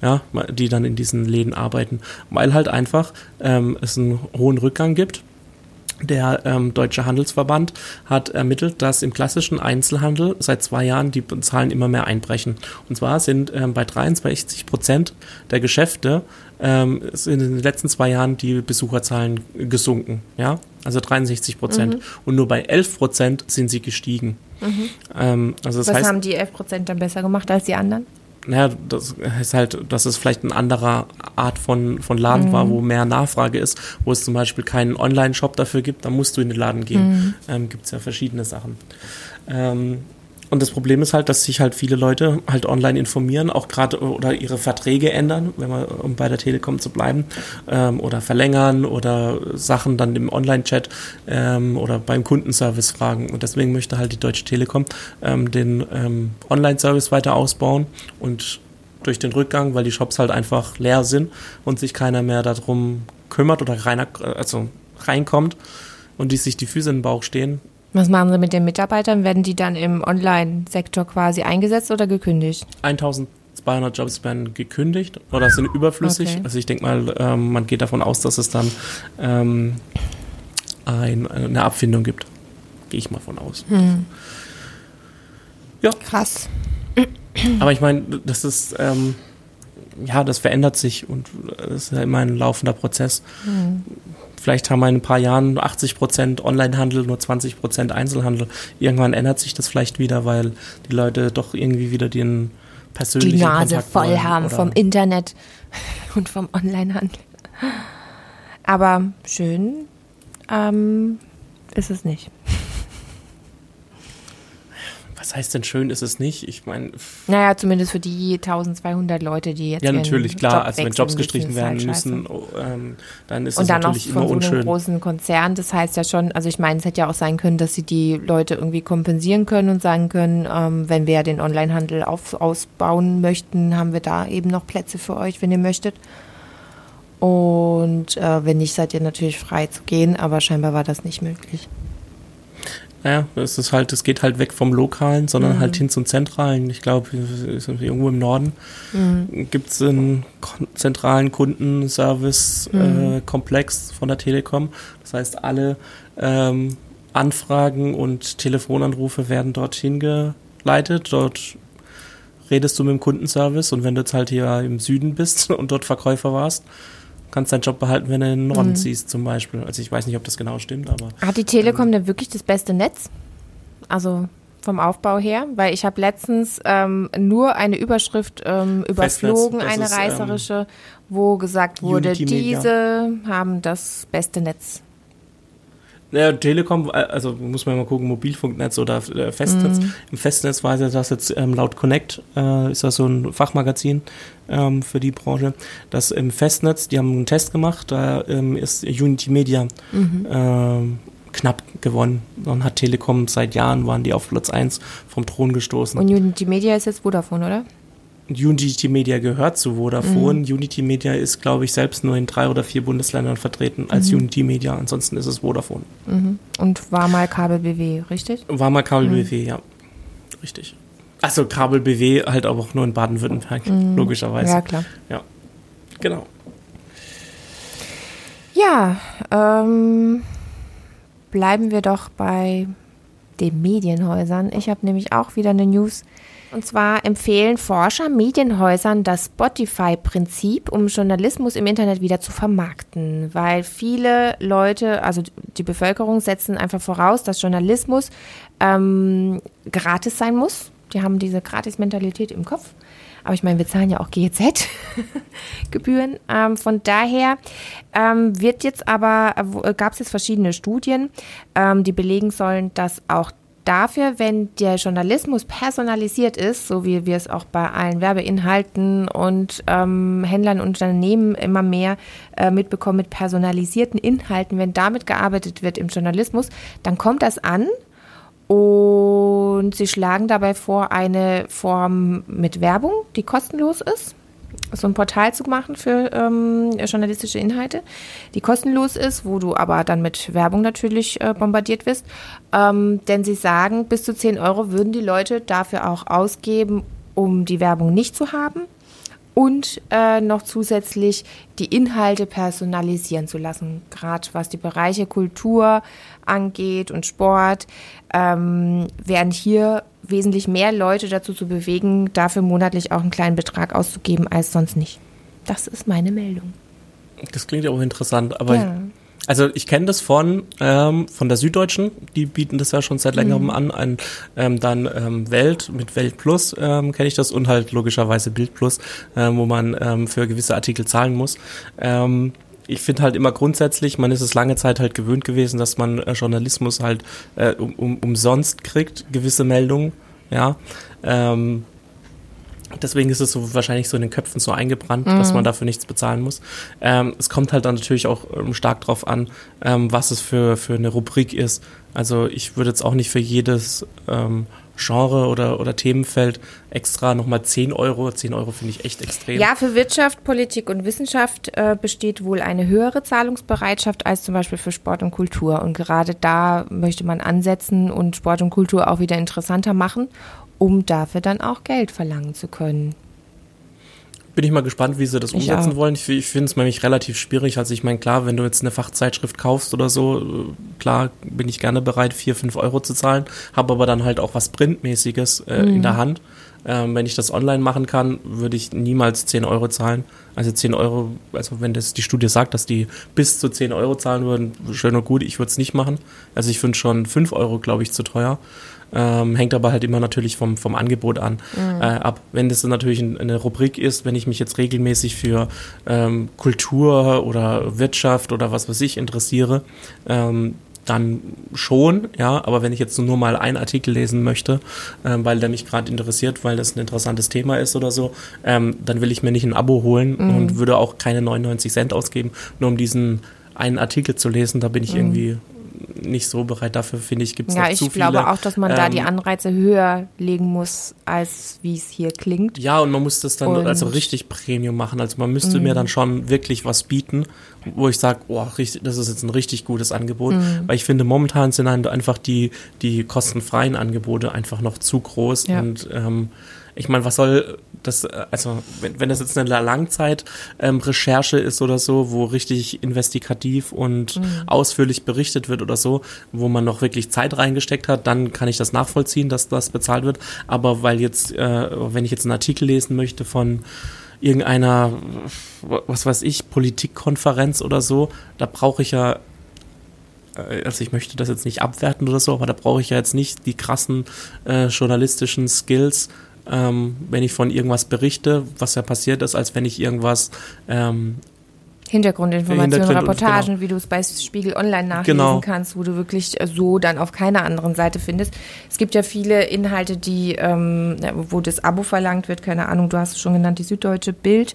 ja, die dann in diesen Läden arbeiten, weil halt einfach ähm, es einen hohen Rückgang gibt. Der ähm, Deutsche Handelsverband hat ermittelt, dass im klassischen Einzelhandel seit zwei Jahren die Zahlen immer mehr einbrechen. Und zwar sind ähm, bei 63 Prozent der Geschäfte ähm, sind in den letzten zwei Jahren die Besucherzahlen gesunken. Ja, also 63 Prozent. Und nur bei 11 Prozent sind sie gestiegen. Ähm, also das Was heißt, haben die 11% dann besser gemacht als die anderen? naja, das ist halt, dass es vielleicht eine andere Art von, von Laden war, wo mehr Nachfrage ist, wo es zum Beispiel keinen Online-Shop dafür gibt, dann musst du in den Laden gehen. Ähm, Gibt es ja verschiedene Sachen. Ähm, Und das Problem ist halt, dass sich halt viele Leute halt online informieren, auch gerade oder ihre Verträge ändern, wenn man, um bei der Telekom zu bleiben, ähm, oder verlängern oder Sachen dann im Online-Chat ähm, oder beim Kundenservice fragen. Und deswegen möchte halt die Deutsche Telekom ähm, den ähm, Online-Service weiter ausbauen und durch den Rückgang, weil die Shops halt einfach leer sind und sich keiner mehr darum kümmert oder reiner, also reinkommt und die sich die Füße in den Bauch stehen, Was machen Sie mit den Mitarbeitern? Werden die dann im Online-Sektor quasi eingesetzt oder gekündigt? 1200 Jobs werden gekündigt oder sind überflüssig. Okay. Also ich denke mal, ähm, man geht davon aus, dass es dann ähm, ein, eine Abfindung gibt. Gehe ich mal von aus. Krass. Aber ich meine, das ist, ähm, ja, das verändert sich und das ist ja immer ein laufender Prozess. Vielleicht haben wir in ein paar Jahren 80 Prozent Onlinehandel, nur 20 Prozent Einzelhandel. Irgendwann ändert sich das vielleicht wieder, weil die Leute doch irgendwie wieder den persönlichen Die Nase Kontakt voll haben vom Internet und vom Onlinehandel. Aber schön ähm, ist es nicht. Was heißt denn schön ist es nicht? Ich meine, Naja, zumindest für die 1200 Leute, die jetzt ja natürlich, klar, Job also wenn Jobs gestrichen werden halt müssen, oh, ähm, dann ist Und es dann noch natürlich von immer so einem unschön. großen Konzern. Das heißt ja schon, also ich meine, es hätte ja auch sein können, dass sie die Leute irgendwie kompensieren können und sagen können, ähm, wenn wir den Onlinehandel auf, ausbauen möchten, haben wir da eben noch Plätze für euch, wenn ihr möchtet. Und äh, wenn nicht, seid ihr natürlich frei zu gehen, aber scheinbar war das nicht möglich. Ja, es ist halt, es geht halt weg vom Lokalen, Mhm. sondern halt hin zum Zentralen. Ich glaube, irgendwo im Norden Mhm. gibt es einen zentralen Kundenservice-Komplex Mhm. von der Telekom. Das heißt, alle ähm, Anfragen und Telefonanrufe werden dorthin geleitet. Dort redest du mit dem Kundenservice und wenn du jetzt halt hier im Süden bist und dort Verkäufer warst, kannst deinen Job behalten, wenn du in den Norden Mhm. ziehst zum Beispiel. Also ich weiß nicht, ob das genau stimmt, aber Hat die Telekom denn wirklich das beste Netz? Also vom Aufbau her? Weil ich habe letztens ähm, nur eine Überschrift ähm, überflogen, eine ist, ähm, reißerische, wo gesagt wurde, diese haben das beste Netz. Ja, Telekom, äh, also muss man mal gucken, Mobilfunknetz oder äh, Festnetz. Mhm. Im Festnetz weiß ich, dass jetzt ähm, laut Connect, äh, ist das so ein Fachmagazin ähm, für die Branche, dass im Festnetz, die haben einen Test gemacht, da ähm, ist Unity Media Mhm. ähm, knapp gewonnen. Dann hat Telekom seit Jahren, waren die auf Platz 1 vom Thron gestoßen. Und Unity Media ist jetzt Vodafone, oder? Unity Media gehört zu Vodafone. Mhm. Unity Media ist, glaube ich, selbst nur in drei oder vier Bundesländern vertreten als Mhm. Unity Media. Ansonsten ist es Vodafone. Und war mal Kabel BW, richtig? War mal Kabel Mhm. BW, ja. Richtig. Also Kabel BW halt aber auch nur in Baden-Württemberg, logischerweise. Mhm. Ja, klar. Ja. Genau. Ja, ähm, bleiben wir doch bei den Medienhäusern. Ich habe nämlich auch wieder eine News. Und zwar empfehlen Forscher Medienhäusern das Spotify-Prinzip, um Journalismus im Internet wieder zu vermarkten. Weil viele Leute, also die Bevölkerung, setzen einfach voraus, dass Journalismus ähm, gratis sein muss. Die haben diese Gratis-Mentalität im Kopf. Aber ich meine, wir zahlen ja auch GEZ-Gebühren. Ähm, von daher ähm, wird jetzt aber, äh, gab es jetzt verschiedene Studien, ähm, die belegen sollen, dass auch dafür, wenn der Journalismus personalisiert ist, so wie wir es auch bei allen Werbeinhalten und ähm, Händlern und Unternehmen immer mehr äh, mitbekommen mit personalisierten Inhalten, wenn damit gearbeitet wird im Journalismus, dann kommt das an und sie schlagen dabei vor, eine Form mit Werbung, die kostenlos ist. So ein Portal zu machen für ähm, journalistische Inhalte, die kostenlos ist, wo du aber dann mit Werbung natürlich äh, bombardiert wirst. Ähm, denn sie sagen, bis zu 10 Euro würden die Leute dafür auch ausgeben, um die Werbung nicht zu haben und äh, noch zusätzlich die Inhalte personalisieren zu lassen, gerade was die Bereiche Kultur angeht und Sport, ähm, werden hier wesentlich mehr Leute dazu zu bewegen, dafür monatlich auch einen kleinen Betrag auszugeben als sonst nicht. Das ist meine Meldung. Das klingt ja auch interessant, aber Ja. Also ich kenne das von ähm, von der Süddeutschen, die bieten das ja schon seit längerem Mhm. an, ein, ähm, dann ähm, Welt mit Welt Plus ähm, kenne ich das und halt logischerweise Bild Plus, ähm, wo man ähm, für gewisse Artikel zahlen muss. Ähm, ich finde halt immer grundsätzlich, man ist es lange Zeit halt gewöhnt gewesen, dass man äh, Journalismus halt äh, um, um, umsonst kriegt, gewisse Meldungen. ja. Ähm, Deswegen ist es so wahrscheinlich so in den Köpfen so eingebrannt, mhm. dass man dafür nichts bezahlen muss. Ähm, es kommt halt dann natürlich auch ähm, stark drauf an, ähm, was es für, für eine Rubrik ist. Also ich würde jetzt auch nicht für jedes ähm, Genre oder, oder Themenfeld extra nochmal 10 Euro. 10 Euro finde ich echt extrem. Ja, für Wirtschaft, Politik und Wissenschaft äh, besteht wohl eine höhere Zahlungsbereitschaft als zum Beispiel für Sport und Kultur. Und gerade da möchte man ansetzen und Sport und Kultur auch wieder interessanter machen, um dafür dann auch Geld verlangen zu können bin ich mal gespannt, wie sie das umsetzen wollen. Ich, ich finde es nämlich relativ schwierig. Also ich meine, klar, wenn du jetzt eine Fachzeitschrift kaufst oder so, äh, klar bin ich gerne bereit, vier, fünf Euro zu zahlen, habe aber dann halt auch was Printmäßiges äh, mhm. in der Hand. Ähm, wenn ich das online machen kann, würde ich niemals 10 Euro zahlen. Also 10 Euro, also wenn das die Studie sagt, dass die bis zu 10 Euro zahlen würden, schön und gut, ich würde es nicht machen. Also ich finde schon 5 Euro, glaube ich, zu teuer. Ähm, hängt aber halt immer natürlich vom, vom Angebot an mhm. äh, ab. Wenn das natürlich eine Rubrik ist, wenn ich mich jetzt regelmäßig für ähm, Kultur oder Wirtschaft oder was weiß ich interessiere, ähm, dann schon, ja, aber wenn ich jetzt nur mal einen Artikel lesen möchte, ähm, weil der mich gerade interessiert, weil das ein interessantes Thema ist oder so, ähm, dann will ich mir nicht ein Abo holen mhm. und würde auch keine 99 Cent ausgeben, nur um diesen einen Artikel zu lesen. Da bin ich mhm. irgendwie nicht so bereit. Dafür finde ich, gibt es ja, noch zu viele. Ja, ich glaube auch, dass man ähm, da die ähm, Anreize höher legen muss, als wie es hier klingt. Ja, und man muss das dann und also richtig Premium machen. Also man müsste mir mhm. dann schon wirklich was bieten, wo ich sage, oh, das ist jetzt ein richtig gutes Angebot. Mhm. Weil ich finde, momentan sind einfach die, die kostenfreien Angebote einfach noch zu groß ja. und ähm, ich meine, was soll das, also wenn, wenn das jetzt eine Langzeit-Recherche ähm, ist oder so, wo richtig investigativ und mhm. ausführlich berichtet wird oder so, wo man noch wirklich Zeit reingesteckt hat, dann kann ich das nachvollziehen, dass das bezahlt wird. Aber weil jetzt, äh, wenn ich jetzt einen Artikel lesen möchte von irgendeiner, was weiß ich, Politikkonferenz oder so, da brauche ich ja äh, also ich möchte das jetzt nicht abwerten oder so, aber da brauche ich ja jetzt nicht die krassen äh, journalistischen Skills, ähm, wenn ich von irgendwas berichte, was ja passiert ist, als wenn ich irgendwas ähm, Hintergrundinformationen, Hintergrund, Reportagen, genau. wie du es bei Spiegel Online nachlesen genau. kannst, wo du wirklich so dann auf keiner anderen Seite findest. Es gibt ja viele Inhalte, die, ähm, wo das Abo verlangt wird, keine Ahnung, du hast es schon genannt, die Süddeutsche Bild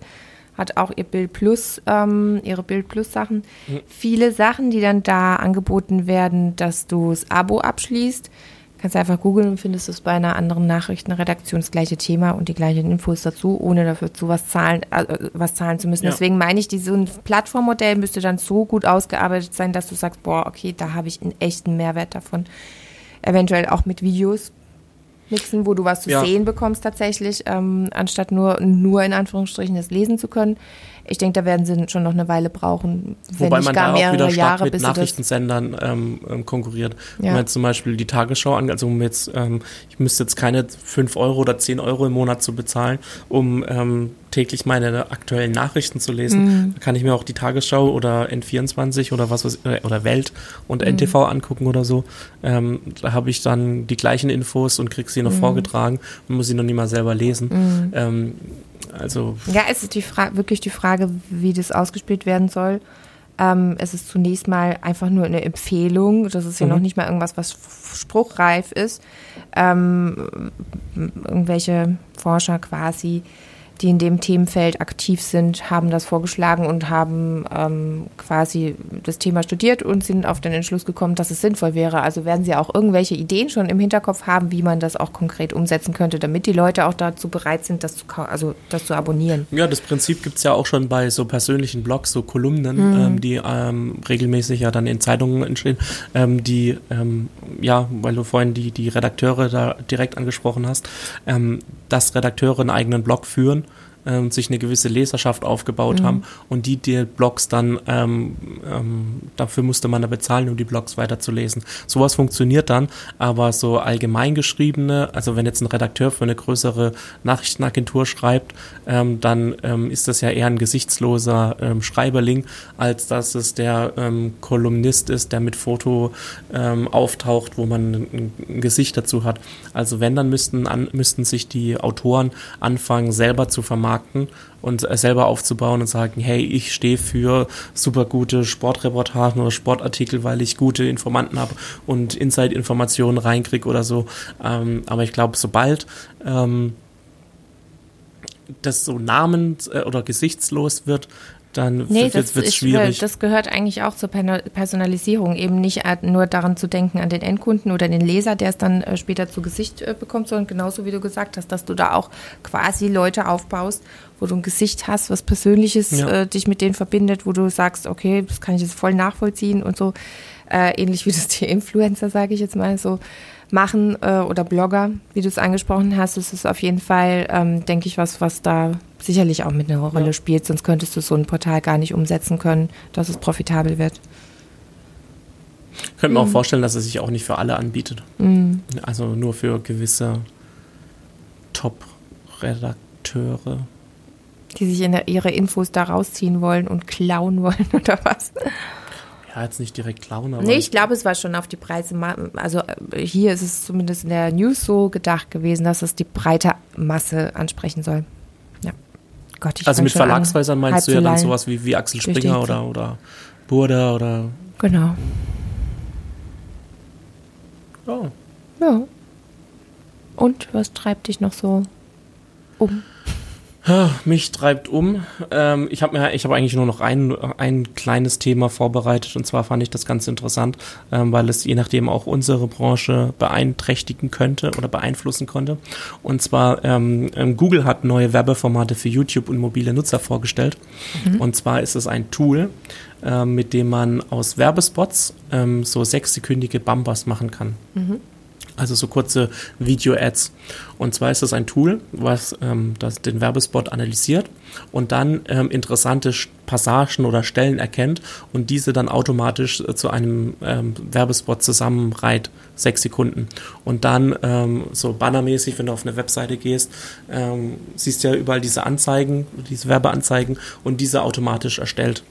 hat auch ihr Bild Plus, ähm, ihre Bild Plus Sachen. Mhm. Viele Sachen, die dann da angeboten werden, dass du das Abo abschließt Kannst einfach googeln und findest es bei einer anderen Nachrichtenredaktion das gleiche Thema und die gleichen Infos dazu, ohne dafür zu was zahlen, äh, was zahlen zu müssen. Ja. Deswegen meine ich, ein Plattformmodell müsste dann so gut ausgearbeitet sein, dass du sagst, boah, okay, da habe ich einen echten Mehrwert davon. Eventuell auch mit Videos mixen, wo du was zu ja. sehen bekommst tatsächlich, ähm, anstatt nur, nur in Anführungsstrichen das lesen zu können. Ich denke, da werden sie schon noch eine Weile brauchen, wenn Wobei man gar da auch wieder stark Jahre, mit Nachrichtensendern ähm, ähm, konkurriert. Ja. Wenn man jetzt zum Beispiel die Tagesschau an, also um jetzt, ähm, ich müsste jetzt keine 5 Euro oder 10 Euro im Monat zu bezahlen, um ähm, täglich meine aktuellen Nachrichten zu lesen. Mhm. Da kann ich mir auch die Tagesschau oder N24 oder was äh, oder Welt und mhm. NTV angucken oder so. Ähm, da habe ich dann die gleichen Infos und kriege sie noch mhm. vorgetragen und muss sie noch nicht mal selber lesen. Mhm. Ähm, also ja, es ist die wirklich die Frage, wie das ausgespielt werden soll. Ähm, es ist zunächst mal einfach nur eine Empfehlung. Das ist ja mhm. noch nicht mal irgendwas, was spruchreif ist. Ähm, irgendwelche Forscher quasi die in dem Themenfeld aktiv sind, haben das vorgeschlagen und haben ähm, quasi das Thema studiert und sind auf den Entschluss gekommen, dass es sinnvoll wäre. Also werden Sie auch irgendwelche Ideen schon im Hinterkopf haben, wie man das auch konkret umsetzen könnte, damit die Leute auch dazu bereit sind, das zu, also das zu abonnieren. Ja, das Prinzip gibt es ja auch schon bei so persönlichen Blogs, so Kolumnen, mhm. ähm, die ähm, regelmäßig ja dann in Zeitungen entstehen, ähm, die, ähm, ja, weil du vorhin die, die Redakteure da direkt angesprochen hast, ähm, dass Redakteure einen eigenen Blog führen ähm, sich eine gewisse Leserschaft aufgebaut mhm. haben und die die Blogs dann, ähm, ähm, dafür musste man da bezahlen, um die Blogs weiterzulesen. Sowas funktioniert dann, aber so allgemein geschriebene, also wenn jetzt ein Redakteur für eine größere Nachrichtenagentur schreibt, ähm, dann ähm, ist das ja eher ein gesichtsloser ähm, Schreiberling, als dass es der ähm, Kolumnist ist, der mit Foto ähm, auftaucht, wo man ein, ein Gesicht dazu hat. Also wenn, dann müssten, an, müssten sich die Autoren anfangen, selber zu vermarkten vermarkten und äh, selber aufzubauen und sagen, hey, ich stehe für super gute Sportreportagen oder Sportartikel, weil ich gute Informanten habe und Inside-Informationen reinkriege oder so. Ähm, aber ich glaube, sobald ähm, das so namens- äh, oder gesichtslos wird, dann Nee, wird das, es ich, schwierig. das gehört eigentlich auch zur Personalisierung, eben nicht äh, nur daran zu denken an den Endkunden oder den Leser, der es dann äh, später zu Gesicht äh, bekommt, sondern genauso wie du gesagt hast, dass du da auch quasi Leute aufbaust, wo du ein Gesicht hast, was Persönliches Ja. äh, dich mit denen verbindet, wo du sagst, okay, das kann ich jetzt voll nachvollziehen und so. Äh, ähnlich wie das die Influencer, sage ich jetzt mal so, machen äh, oder Blogger, wie du es angesprochen hast. Das ist auf jeden Fall, ähm, denke ich, was, was da sicherlich auch mit einer Rolle Ja. spielt. Sonst könntest du so ein Portal gar nicht umsetzen können, dass es profitabel wird. Könnte Mhm. man auch vorstellen, dass es sich auch nicht für alle anbietet. Also nur für gewisse Top-Redakteure. Die sich in ihre Infos da rausziehen wollen und klauen wollen oder was? Ja, jetzt nicht direkt klauen, aber Nee, ich glaube, es war schon auf die Preise. Also äh, hier ist es zumindest in der News so gedacht gewesen, dass es die breite Masse ansprechen soll. Ja. Gott, ich also mit Verlagshäusern meinst du ja dann sowas wie, wie Axel Springer oder, oder Burda oder Genau. oh, Ja. Und was treibt dich noch so um? Mich treibt um. Ähm, ich habe mir, ich habe eigentlich nur noch ein, ein kleines Thema vorbereitet und zwar fand ich das ganz interessant, ähm, weil es je nachdem auch unsere Branche beeinträchtigen könnte oder beeinflussen konnte. Und zwar ähm, ähm, Google hat neue Werbeformate für YouTube und mobile Nutzer vorgestellt. Und zwar ist es ein Tool, ähm, mit dem man aus Werbespots ähm, so sechssekündige Bumpers machen kann. Also so kurze Video-Ads. Und zwar ist das ein Tool, was ähm, das, den Werbespot analysiert und dann ähm, interessante Passagen oder Stellen erkennt und diese dann automatisch äh, zu einem ähm, Werbespot zusammenreiht, sechs Sekunden. Und dann ähm, so bannermäßig, wenn du auf eine Webseite gehst, ähm, siehst du ja überall diese Anzeigen, diese Werbeanzeigen und diese automatisch erstellt.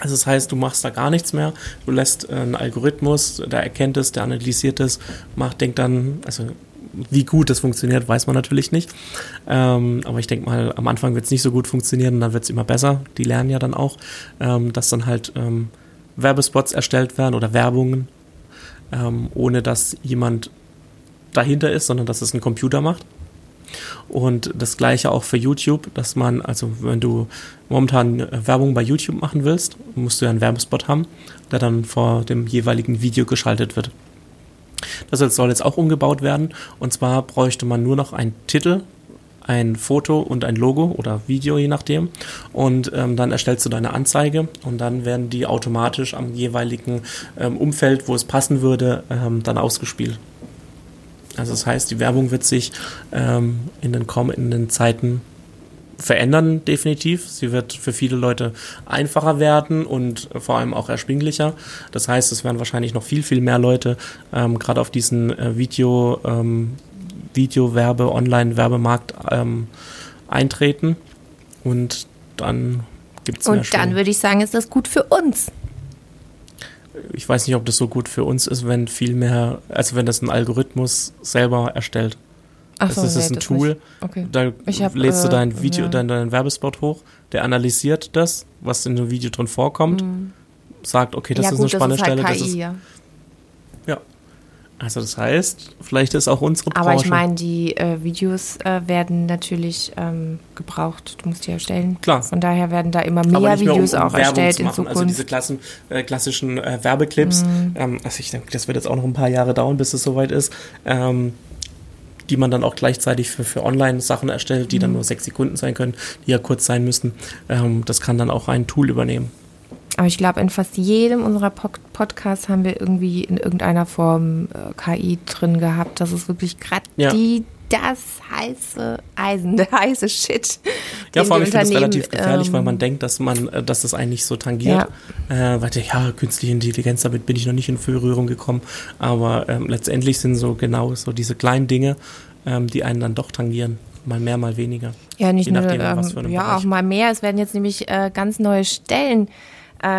Also das heißt, du machst da gar nichts mehr, du lässt äh, einen Algorithmus, der erkennt es, der analysiert es, macht, denkt dann, also wie gut das funktioniert, weiß man natürlich nicht. Ähm, aber ich denke mal, am Anfang wird es nicht so gut funktionieren und dann wird es immer besser. Die lernen ja dann auch, ähm, dass dann halt ähm, Werbespots erstellt werden oder Werbungen, ähm, ohne dass jemand dahinter ist, sondern dass es ein Computer macht. Und das gleiche auch für YouTube, dass man, also wenn du momentan äh, Werbung bei YouTube machen willst, musst du ja einen Werbespot haben, der dann vor dem jeweiligen Video geschaltet wird. Das soll jetzt auch umgebaut werden. Und zwar bräuchte man nur noch einen Titel, ein Foto und ein Logo oder Video, je nachdem. Und ähm, dann erstellst du deine Anzeige und dann werden die automatisch am jeweiligen ähm, Umfeld, wo es passen würde, ähm, dann ausgespielt. Also das heißt, die Werbung wird sich ähm, in den kommenden Zeiten verändern, definitiv. Sie wird für viele Leute einfacher werden und vor allem auch erschwinglicher. Das heißt, es werden wahrscheinlich noch viel, viel mehr Leute ähm, gerade auf diesen äh, Video, ähm, Videowerbe, Online-Werbemarkt ähm, eintreten. Und dann gibt es mehr Und dann würde ich sagen, ist das gut für uns. Ich weiß nicht, ob das so gut für uns ist, wenn viel mehr, also wenn das ein Algorithmus selber erstellt. Ach das ist nee, ein Tool. Okay. Da Ich hab, lädst du äh, dein Video, ja. dein, dein Werbespot hoch, der analysiert das, was in dem Video drin vorkommt, sagt, okay, das Mhm. ja, ist gut, eine spannende das ist halt Stelle, KI, das ist, ja. Also das heißt, vielleicht ist auch unsere Aber Branche, ich meine, die äh, Videos äh, werden natürlich ähm, gebraucht. Du musst die erstellen. Klar. Von daher werden da immer aber mehr nicht mehr, Videos um, um auch Werbung erstellt in. Zukunft. Mhm. Also diese klassen, äh, klassischen äh, Werbeclips, ähm, also ich denke, das wird jetzt auch noch ein paar Jahre dauern, bis es soweit ist, ähm, die man dann auch gleichzeitig für, für Online-Sachen erstellt, die Mhm. dann nur sechs Sekunden sein können, die ja kurz sein müssen. Ähm, das kann dann auch ein Tool übernehmen. Aber ich glaube, in fast jedem unserer Pod Podcasts haben wir irgendwie in irgendeiner Form äh, KI drin gehabt. Das ist wirklich gerade Ja. die das heiße Eisen, der heiße Shit. Ja, vor allem, ich finde Unternehmen, relativ gefährlich, weil man ähm, denkt, dass man, äh, dass das eigentlich so tangiert. Äh, weil ja, künstliche Intelligenz, damit bin ich noch nicht in Berührung gekommen. Aber ähm, letztendlich sind so genau so diese kleinen Dinge, ähm, die einen dann doch tangieren. Mal mehr, mal weniger. Ja, nicht Je nur, nachdem, was für ähm, ja, Bereich. auch mal mehr. Es werden jetzt nämlich äh, ganz neue Stellen äh,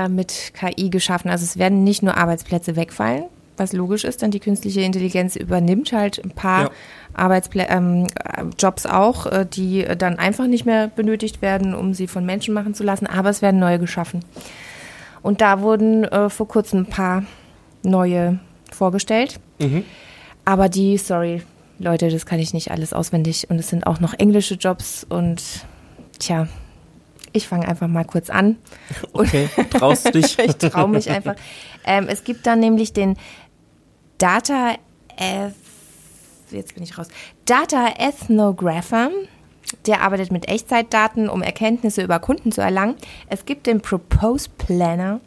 mit KI geschaffen. Also es werden nicht nur Arbeitsplätze wegfallen, was logisch ist, denn die künstliche Intelligenz übernimmt halt ein paar Ja. Arbeitsplä ähm, äh, Jobs auch, äh, die dann einfach nicht mehr benötigt werden, um sie von Menschen machen zu lassen, aber es werden neue geschaffen. Und da wurden äh, vor kurzem ein paar neue vorgestellt. Aber die, sorry, Leute, das kann ich nicht alles auswendig. Und es sind auch noch englische Jobs und tja, ich fange einfach mal kurz an. Okay, traust du dich? ich traue mich einfach. Ähm, es gibt dann nämlich den Data, Eth jetzt bin ich raus, Data Ethnographer. Der arbeitet mit Echtzeitdaten, um Erkenntnisse über Kunden zu erlangen. Es gibt den Propose Planner.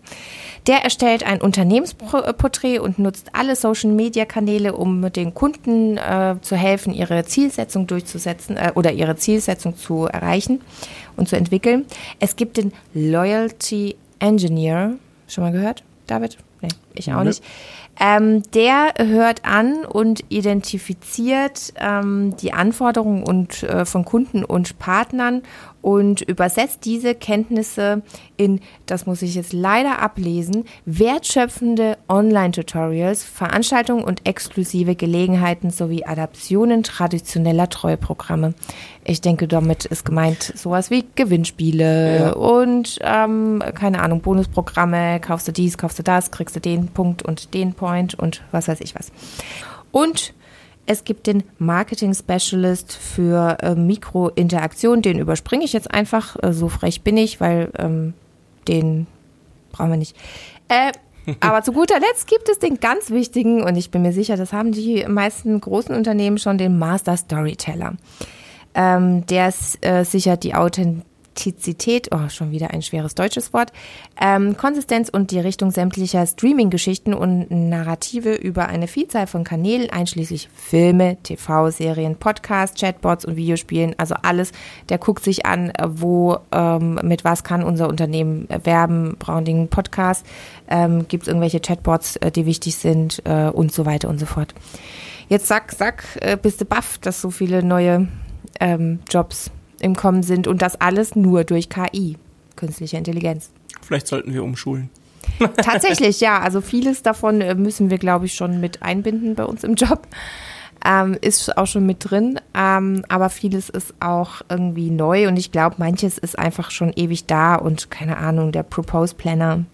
Der erstellt ein Unternehmensporträt und nutzt alle Social-Media-Kanäle, um den Kunden äh, zu helfen, ihre Zielsetzung durchzusetzen äh, oder ihre Zielsetzung zu erreichen und zu entwickeln. Es gibt den Loyalty Engineer. Schon mal gehört, David? Nee, ich auch Nö. nicht. Ähm, der hört an und identifiziert ähm, die Anforderungen und, äh, von Kunden und Partnern und übersetzt diese Kenntnisse in, das muss ich jetzt leider ablesen, wertschöpfende Online-Tutorials, Veranstaltungen und exklusive Gelegenheiten sowie Adaptionen traditioneller Treueprogramme. Ich denke, damit ist gemeint sowas wie Gewinnspiele Ja. und ähm, keine Ahnung, Bonusprogramme, kaufst du dies, kaufst du das, kriegst du den Punkt und den Point und was weiß ich was. Und es gibt den Marketing Specialist für äh, Mikrointeraktion, den überspringe ich jetzt einfach, äh, so frech bin ich, weil ähm, den brauchen wir nicht. Äh, aber zu guter Letzt gibt es den ganz wichtigen, und ich bin mir sicher, das haben die meisten großen Unternehmen schon, den Master Storyteller. Ähm, der äh, sichert die Authentizität, oh, schon wieder ein schweres deutsches Wort, ähm, Konsistenz und die Richtung sämtlicher Streaming-Geschichten und Narrative über eine Vielzahl von Kanälen, einschließlich Filme, TV-Serien, Podcasts, Chatbots und Videospielen, also alles. Der guckt sich an, äh, wo, ähm, mit was kann unser Unternehmen werben, brauchen einen Podcast, ähm, gibt es irgendwelche Chatbots, äh, die wichtig sind äh, und so weiter und so fort. Jetzt sag, sag, äh, bist du baff, dass so viele neue ähm, Jobs im Kommen sind und das alles nur durch KI, künstliche Intelligenz. Vielleicht sollten wir umschulen. Tatsächlich, ja. Also vieles davon äh, müssen wir, glaube ich, schon mit einbinden bei uns im Job. Ähm, ist auch schon mit drin, ähm, aber vieles ist auch irgendwie neu und ich glaube, manches ist einfach schon ewig da und keine Ahnung, der Propose Planner,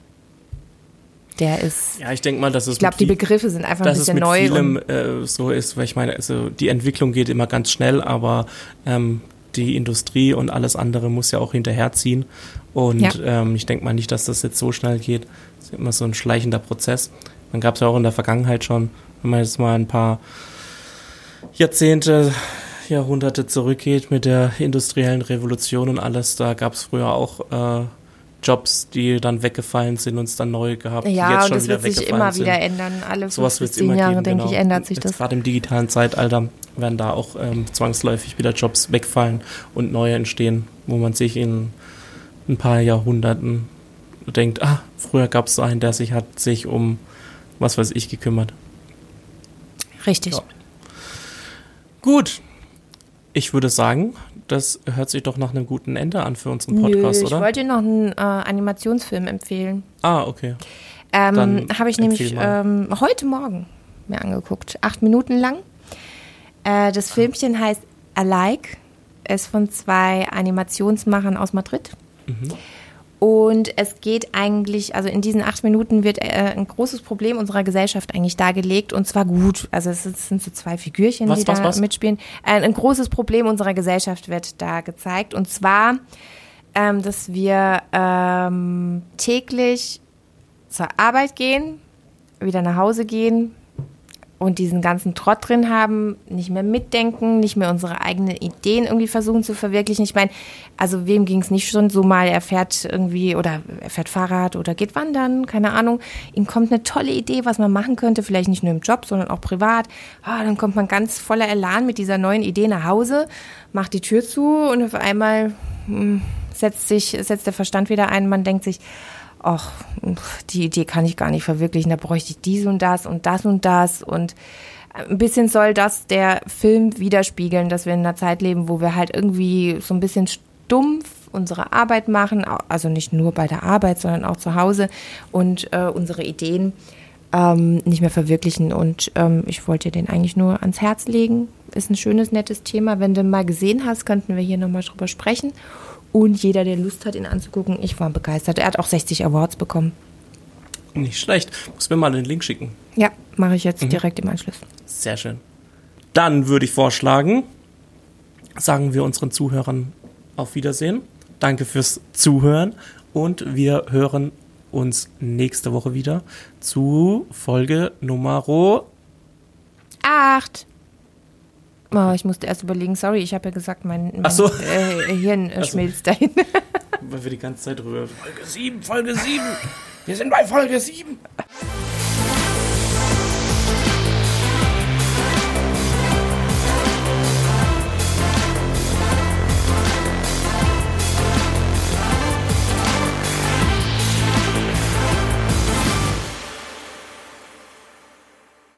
der ist, Ja, ich denke mal, dass es ich glaube, die Begriffe sind einfach ein dass es bisschen mit neu. vielem Und, äh, so ist, weil ich meine, also die Entwicklung geht immer ganz schnell, aber ähm, die Industrie und alles andere muss ja auch hinterherziehen. Und Ja. ähm, ich denke mal nicht, dass das jetzt so schnell geht. Das ist immer so ein schleichender Prozess. Man gab es ja auch in der Vergangenheit schon, wenn man jetzt mal ein paar Jahrzehnte, Jahrhunderte zurückgeht mit der industriellen Revolution und alles, da gab es früher auch äh, Jobs, die dann weggefallen sind und es dann neu gehabt, die ja, jetzt und schon das wieder wird sich immer sind. wieder ändern. Alle Sowas fünf wird immer Jahre, geben, denke genau. ich, ändert sich Jetzt das. Gerade im digitalen Zeitalter werden da auch ähm, zwangsläufig wieder Jobs wegfallen und neue entstehen, wo man sich in ein paar Jahrhunderten denkt, ah, früher gab es einen, der sich hat sich um was weiß ich gekümmert. Richtig. Ja. Gut. Ich würde sagen, das hört sich doch nach einem guten Ende an für unseren Podcast, Nö, ich oder? wollte dir noch einen äh, Animationsfilm empfehlen. Ah, okay. Ähm, Habe ich nämlich ähm, heute Morgen mir angeguckt. Acht Minuten lang. Äh, das Filmchen heißt Alike. Ist von zwei Animationsmachern aus Madrid. Mhm. Und es geht eigentlich, also in diesen acht Minuten wird äh, ein großes Problem unserer Gesellschaft eigentlich dargelegt und zwar gut. Also es sind- so zwei Figürchen, Was, die was, da was? mitspielen. Äh, ein großes Problem unserer Gesellschaft wird da gezeigt und zwar, ähm, dass wir ähm, täglich zur Arbeit gehen, wieder nach Hause gehen und diesen ganzen Trott drin haben, nicht mehr mitdenken, nicht mehr unsere eigenen Ideen irgendwie versuchen zu verwirklichen. Ich meine, also wem ging es nicht schon so mal, er fährt irgendwie oder er fährt Fahrrad oder geht wandern, keine Ahnung. Ihm kommt eine tolle Idee, was man machen könnte, vielleicht nicht nur im Job, sondern auch privat. Ah, dann kommt man ganz voller Elan mit dieser neuen Idee nach Hause, macht die Tür zu und auf einmal hm, setzt sich, setzt der Verstand wieder ein. Man denkt sich, ach, die Idee kann ich gar nicht verwirklichen, da bräuchte ich dies und das und das und das und ein bisschen soll das der Film widerspiegeln, dass wir in einer Zeit leben, wo wir halt irgendwie so ein bisschen stumpf unsere Arbeit machen, also nicht nur bei der Arbeit, sondern auch zu Hause und äh, unsere Ideen ähm, nicht mehr verwirklichen. Und ähm, ich wollte dir den eigentlich nur ans Herz legen. Ist ein schönes, nettes Thema. Wenn du mal gesehen hast, könnten wir hier nochmal drüber sprechen. Und jeder, der Lust hat, ihn anzugucken, ich war begeistert. Er hat auch 60 Awards bekommen. Nicht schlecht. Muss mir mal den Link schicken. Ja, mache ich jetzt direkt im Anschluss. Sehr schön. Dann würde ich vorschlagen, sagen wir unseren Zuhörern auf Wiedersehen. Danke fürs Zuhören und wir hören uns nächste Woche wieder zu Folge Nummer Acht. Oh, ich musste erst überlegen, sorry, ich habe ja gesagt, mein, mein Ach so. äh, Hirn äh, so. schmilzt dahin. weil wir die ganze Zeit drüber Folge 7, Folge 7. Wir sind bei Folge 7.